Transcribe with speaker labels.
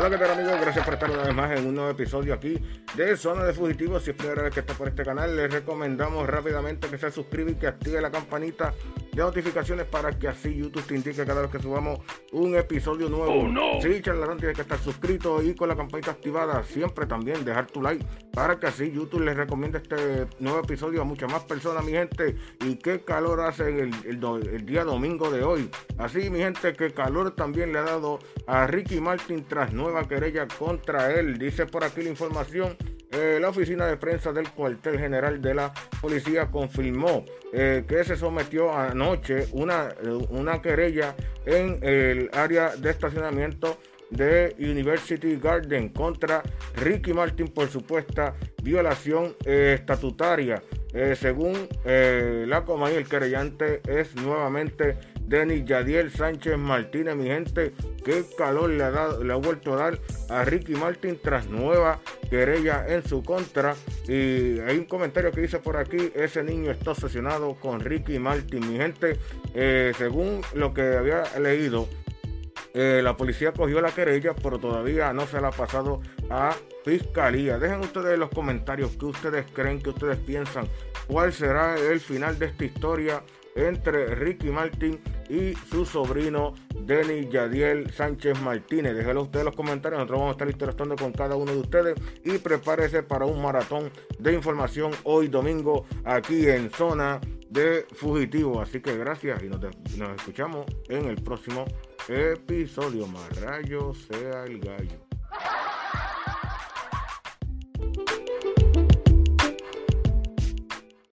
Speaker 1: Hola, ¿qué tal amigos? Gracias por estar una vez más en un nuevo episodio aquí de Zona de Fugitivos. Si es primera vez que está por este canal, les recomendamos rápidamente que se suscriba y que active la campanita de notificaciones para que así YouTube te indique cada vez que subamos un episodio nuevo.
Speaker 2: Oh, no.
Speaker 1: Sí, charlatán, tienes que estar suscrito y con la campanita activada. Siempre también dejar tu like para que así YouTube les recomiende este nuevo episodio a muchas más personas, mi gente. Y qué calor hace el, el día domingo de hoy. Así, mi gente, que calor también le ha dado a Ricky Martin tras nueva querella contra él. Dice por aquí la información. Eh, la oficina de prensa del cuartel general de la policía confirmó eh, que se sometió anoche una, eh, una querella en el área de estacionamiento de University Garden contra Ricky Martin por supuesta violación estatutaria. Según la Comay, el querellante es nuevamente Denis Yadiel Sánchez Martínez, mi gente, qué calor le ha, dado, le ha vuelto a dar a Ricky Martin tras nueva querella en su contra. Y hay un comentario que dice por aquí, ese niño está obsesionado con Ricky Martin, mi gente, eh, según lo que había leído, eh, la policía cogió la querella, pero todavía no se la ha pasado a fiscalía. Dejen ustedes los comentarios qué ustedes creen, qué ustedes piensan, cuál será el final de esta historia entre Ricky Martin y su sobrino Denis Yadiel Sánchez Martínez. Déjenlo ustedes en los comentarios, nosotros vamos a estar interactuando con cada uno de ustedes y prepárese para un maratón de información hoy domingo aquí en zona de fugitivo. Así que gracias y nos, escuchamos en el próximo episodio. Más rayos sea el gallo.